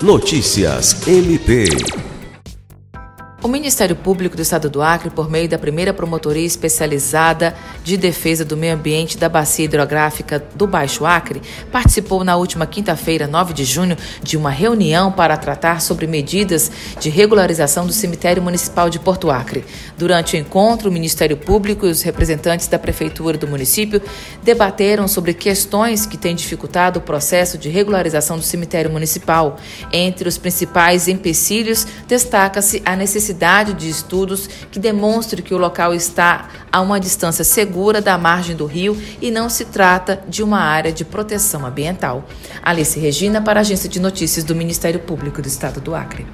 Notícias MP. O Ministério Público do Estado do Acre, por meio da primeira promotoria especializada de defesa do meio ambiente da Bacia Hidrográfica do Baixo Acre, participou na última quinta-feira, 9 de junho, de uma reunião para tratar sobre medidas de regularização do cemitério municipal de Porto Acre. Durante o encontro, o Ministério Público e os representantes da prefeitura do município debateram sobre questões que têm dificultado o processo de regularização do cemitério municipal. Entre os principais empecilhos, destaca-se a necessidade necessidade de estudos que demonstrem que o local está a uma distância segura da margem do rio e não se trata de uma área de proteção ambiental. Alice Regina, para a Agência de Notícias do Ministério Público do Estado do Acre.